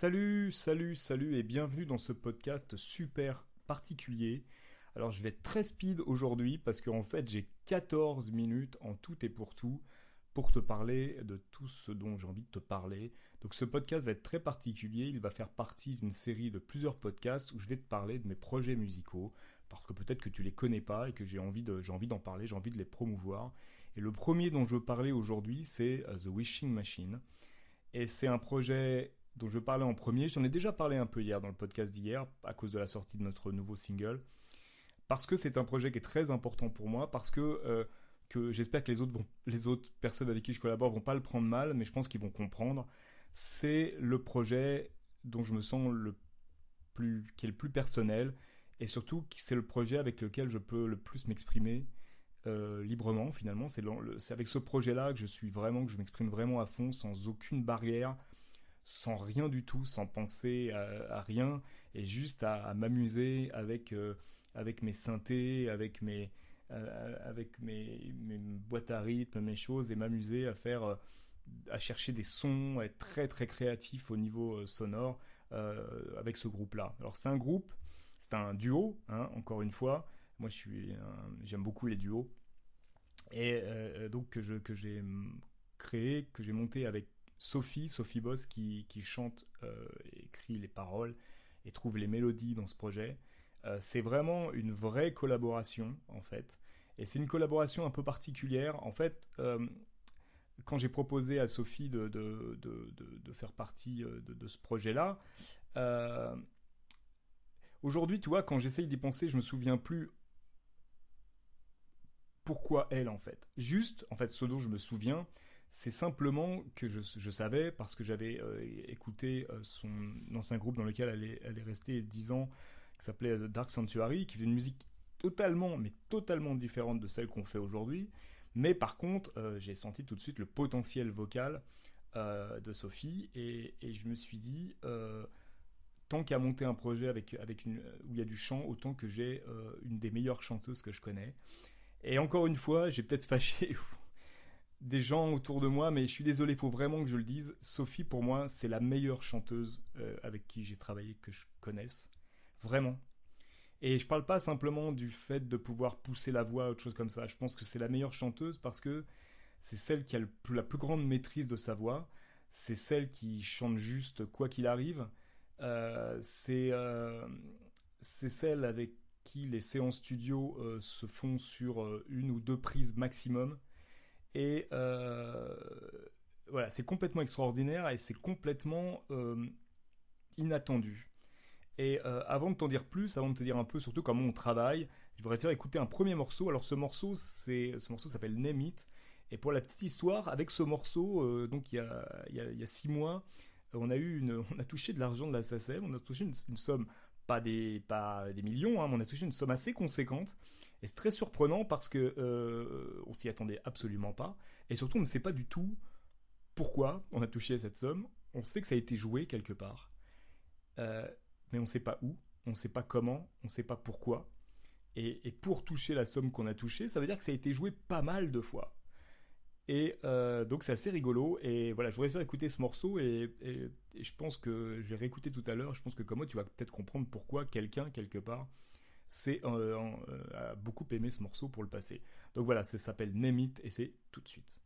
Salut, salut, salut et bienvenue dans ce podcast super particulier. Alors je vais être très speed aujourd'hui parce qu'en fait j'ai 14 minutes en tout et pour tout pour te parler de tout ce dont j'ai envie de te parler. Donc ce podcast va être très particulier, il va faire partie d'une série de plusieurs podcasts où je vais te parler de mes projets musicaux parce que peut-être que tu les connais pas et que j'ai envie j'ai envie d'en parler, j'ai envie de les promouvoir. Et le premier dont je veux parler aujourd'hui, c'est euh, The Wishing Machine. Et c'est un projet dont je parlais en premier. J'en ai déjà parlé un peu hier dans le podcast d'hier à cause de la sortie de notre nouveau single. Parce que c'est un projet qui est très important pour moi, parce que, euh, que j'espère que les autres, les autres personnes avec qui je collabore vont pas le prendre mal, mais je pense qu'ils vont comprendre. C'est le projet dont je me sens le plus, qui est le plus personnel, et surtout c'est le projet avec lequel je peux le plus m'exprimer euh, librement finalement. C'est avec ce projet-là que je suis vraiment, que je m'exprime vraiment à fond, sans aucune barrière, sans rien du tout, sans penser à, rien, et juste à, m'amuser avec, euh, avec mes synthés, avec mes, euh, avec mes, boîtes à rythme, mes choses, et m'amuser à faire, euh, à chercher des sons, à être très très créatif au niveau sonore avec ce groupe-là. Alors c'est un groupe, c'est un duo, hein, encore une fois. Moi, je suis, j'aime beaucoup les duos, et donc que je que j'ai créé, que j'ai monté avec Sophie, Sophie Boss qui, chante, euh, écrit les paroles et trouve les mélodies dans ce projet. Euh, c'est vraiment une vraie collaboration en fait. Et c'est une collaboration un peu particulière. En fait, euh, quand j'ai proposé à Sophie de, faire partie de, ce projet-là, aujourd'hui, tu vois, quand j'essaye d'y penser, je me souviens plus pourquoi elle en fait. Juste, en fait, ce dont je me souviens, c'est simplement que je, savais, parce que j'avais euh, écouté euh, son ancien groupe dans lequel elle est, restée 10 ans, qui s'appelait euh, Dark Sanctuary, qui faisait une musique totalement, mais totalement différente de celle qu'on fait aujourd'hui. Mais par contre, j'ai senti tout de suite le potentiel vocal de Sophie, et, je me suis dit, tant qu'à monter un projet avec, avec où il y a du chant, autant que j'ai une des meilleures chanteuses que je connais. Et encore une fois, j'ai peut-être fâché des gens autour de moi, mais je suis désolé, il faut vraiment que je le dise. Sophie, pour moi, c'est la meilleure chanteuse euh, avec qui j'ai travaillé que je connaisse. Vraiment. Et je parle pas simplement du fait de pouvoir pousser la voix, autre chose comme ça. Je pense que c'est la meilleure chanteuse parce que c'est celle qui a la plus grande maîtrise de sa voix. C'est celle qui chante juste quoi qu'il arrive. Euh, c'est euh, celle avec qui les séances studio se font sur une ou deux prises maximum. Et euh, voilà, c'est complètement extraordinaire et c'est complètement euh, inattendu. Et euh, avant de t'en dire plus, avant de te dire un peu surtout comment on travaille, je voudrais te faire écouter un premier morceau. Alors ce morceau, c'est ce morceau s'appelle Name. Et pour la petite histoire, avec ce morceau, donc il y, a, il, y a, six mois, on a eu une, on a touché de l'argent de la SACEM, on a touché une, somme pas des, pas des millions, hein, mais on a touché une somme assez conséquente. Et c'est très surprenant parce que euh, on s'y attendait absolument pas. Et surtout, on ne sait pas du tout pourquoi on a touché cette somme. On sait que ça a été joué quelque part. Euh, mais on ne sait pas où, on ne sait pas comment, on ne sait pas pourquoi. Et, pour toucher la somme qu'on a touchée, ça veut dire que ça a été joué pas mal de fois. Et euh, donc c'est assez rigolo. Et voilà, je voudrais faire écouter ce morceau et, je pense que je vais réécouter tout à l'heure. Je pense que comme moi, tu vas peut-être comprendre pourquoi quelqu'un, quelque part, c'est euh, euh, a beaucoup aimé ce morceau pour le passé. Donc voilà, ça s'appelle Name et c'est tout de suite.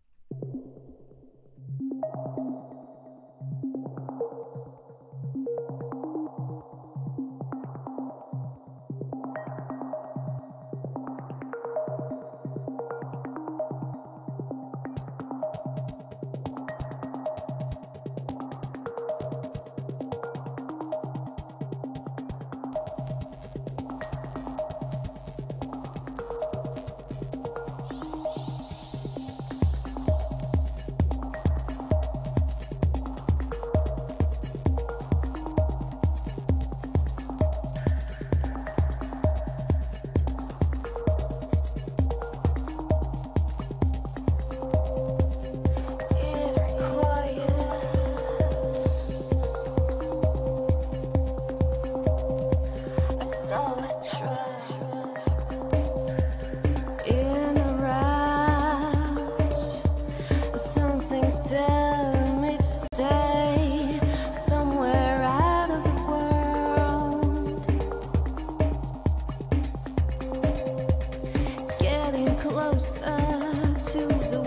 closer to the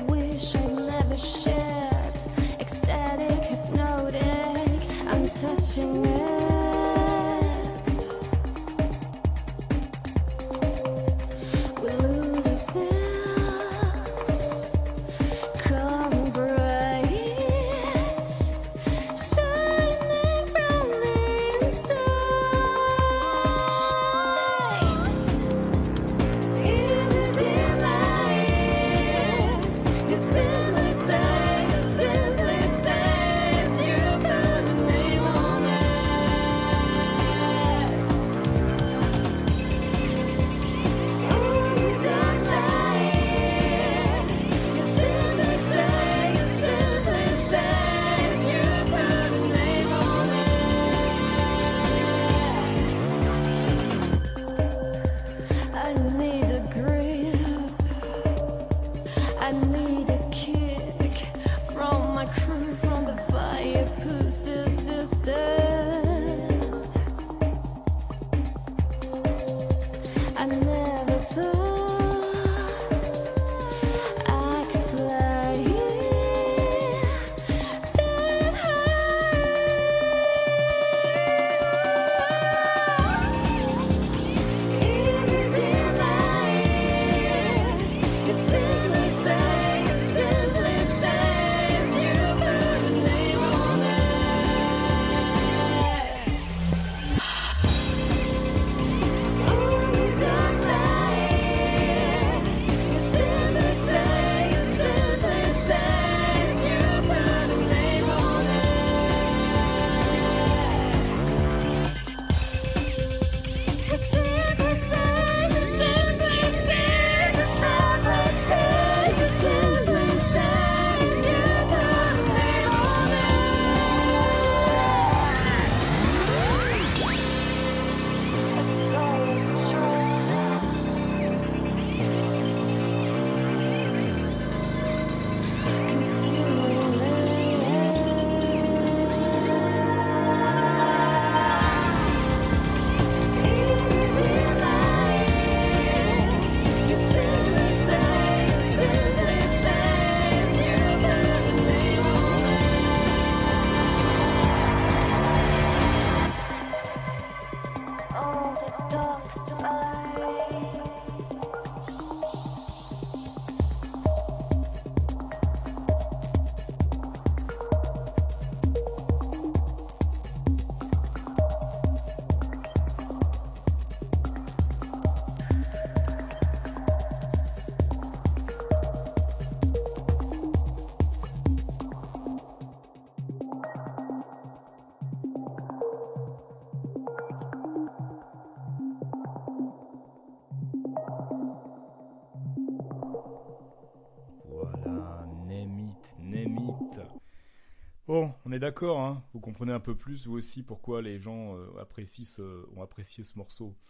Bon, on est d'accord, hein vous comprenez un peu plus, vous aussi, pourquoi les gens euh, apprécient ont apprécié ce morceau.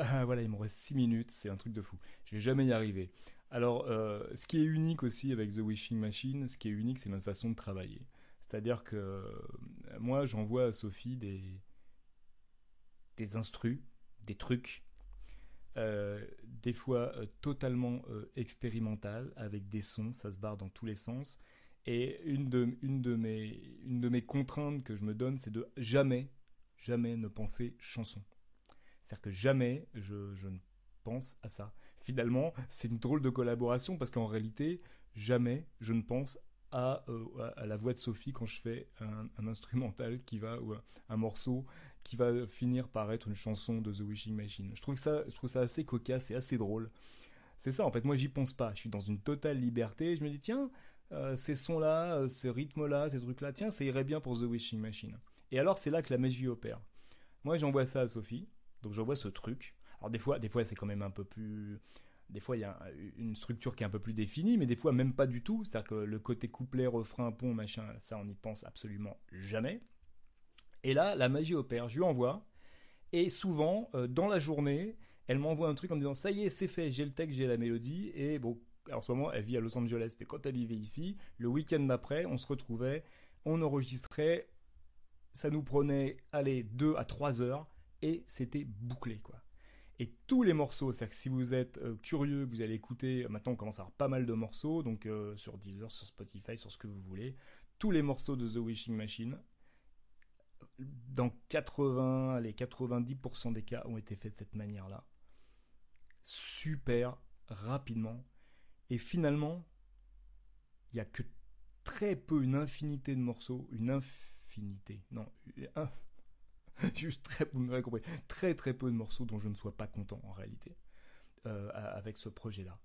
Ah, voilà, il me reste 6 minutes, c'est un truc de fou. Je vais jamais y arriver. Alors, euh, ce qui est unique aussi avec The Wishing Machine, ce qui est unique, c'est notre façon de travailler. C'est-à-dire que euh, moi, j'envoie à Sophie des, des instrus, des trucs, des fois totalement expérimental, avec des sons, ça se barre dans tous les sens. Et une de, mes, contraintes que je me donne, c'est de jamais, jamais ne penser chanson. C'est-à-dire que jamais je, ne pense à ça. Finalement, c'est une drôle de collaboration parce qu'en réalité, jamais je ne pense euh, à, la voix de Sophie quand je fais un, instrumental qui va, ou un, morceau qui va finir par être une chanson de The Wishing Machine. Je trouve ça, je trouve ça assez cocasse et assez drôle. C'est ça, en fait, moi j'y pense pas. Je suis dans une totale liberté. Je me dis, tiens, euh, ces sons-là, euh, ces rythmes-là, ces trucs-là, tiens, ça irait bien pour The Wishing Machine. Et alors, c'est là que la magie opère. Moi, j'envoie ça à Sophie, donc j'envoie ce truc. Alors, des fois, des fois c'est quand même un peu plus. Des fois, il y a une structure qui est un peu plus définie, mais des fois, même pas du tout. C'est-à-dire que le côté couplet, refrain, pont, machin, ça, on n'y pense absolument jamais. Et là, la magie opère. Je lui envoie. Et souvent, euh, dans la journée, elle m'envoie un truc en me disant Ça y est, c'est fait, j'ai le texte, j'ai la mélodie. Et bon, en ce moment, elle vit à Los Angeles, mais quand elle vivait ici, le week-end d'après, on se retrouvait, on enregistrait, ça nous prenait, allez, 2 à 3 heures, et c'était bouclé, quoi. Et tous les morceaux, c'est-à-dire que si vous êtes euh, curieux, vous allez écouter, maintenant on commence à avoir pas mal de morceaux, donc euh, sur Deezer, sur Spotify, sur ce que vous voulez, tous les morceaux de The Wishing Machine, dans 80, allez, 90% des cas ont été faits de cette manière-là. Super rapidement et finalement, il n'y a que très peu, une infinité de morceaux, une infinité, non, juste très, vous m'avez compris, très très peu de morceaux dont je ne sois pas content en réalité euh, avec ce projet-là.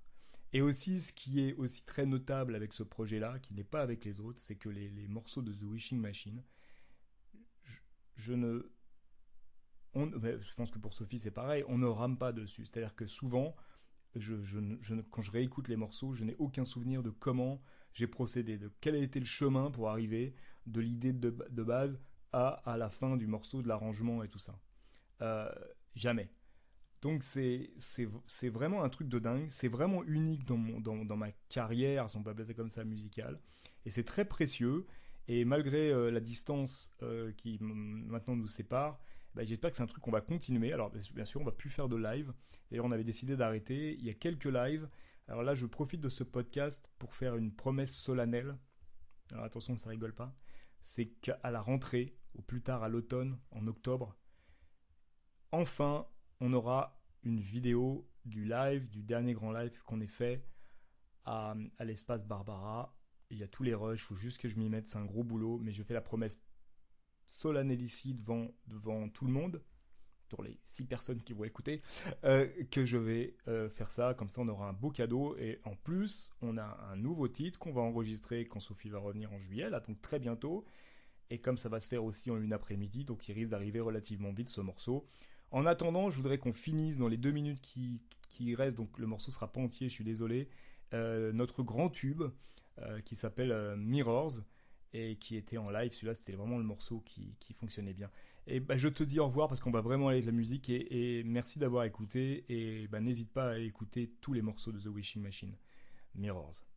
Et aussi, ce qui est aussi très notable avec ce projet-là, qui n'est pas avec les autres, c'est que les, morceaux de The Wishing Machine, je, ne, je pense que pour Sophie c'est pareil, on ne rame pas dessus. C'est-à-dire que souvent, quand je réécoute les morceaux, je n'ai aucun souvenir de comment j'ai procédé, de quel a été le chemin pour arriver de l'idée de, base à, à la fin du morceau, de l'arrangement et tout ça. Euh, jamais. Donc c'est, c'est, vraiment un truc de dingue, c'est vraiment unique dans, mon, dans, dans ma carrière, si on peut appeler ça comme ça, musicale, et c'est très précieux, Et malgré euh, la distance euh, qui maintenant nous sépare, bah, j'espère que c'est un truc qu'on va continuer. Alors bien sûr, on va plus faire de live. D'ailleurs, on avait décidé d'arrêter. Il y a quelques lives. Alors là, je profite de ce podcast pour faire une promesse solennelle. Alors attention, ça rigole pas. C'est qu'à la rentrée, ou plus tard à l'automne, en octobre, enfin, on aura une vidéo du live, du dernier grand live qu'on ait fait à l'espace Barbara. Il y a tous les rushs, il faut juste que je m'y mette, c'est un gros boulot, mais je fais la promesse solennelle ici devant, devant tout le monde, pour les six personnes qui vont écouter, euh, que je vais euh, faire ça, comme ça on aura un beau cadeau, et en plus on a un nouveau titre qu'on va enregistrer quand Sophie va revenir en juillet, là donc très bientôt, et comme ça va se faire aussi en une après-midi, donc il risque d'arriver relativement vite ce morceau. En attendant, je voudrais qu'on finisse dans les deux minutes qui, qui restent, donc le morceau sera pas entier, je suis désolé, euh, notre grand tube qui s'appelle euh, Mirrors et qui était en live. Celui-là, c'était vraiment le morceau qui, qui fonctionnait bien. Et bah, je te dis au revoir parce qu'on va vraiment aller de la musique et, et merci d'avoir écouté et bah, n'hésite pas à écouter tous les morceaux de The Wishing Machine. Mirrors.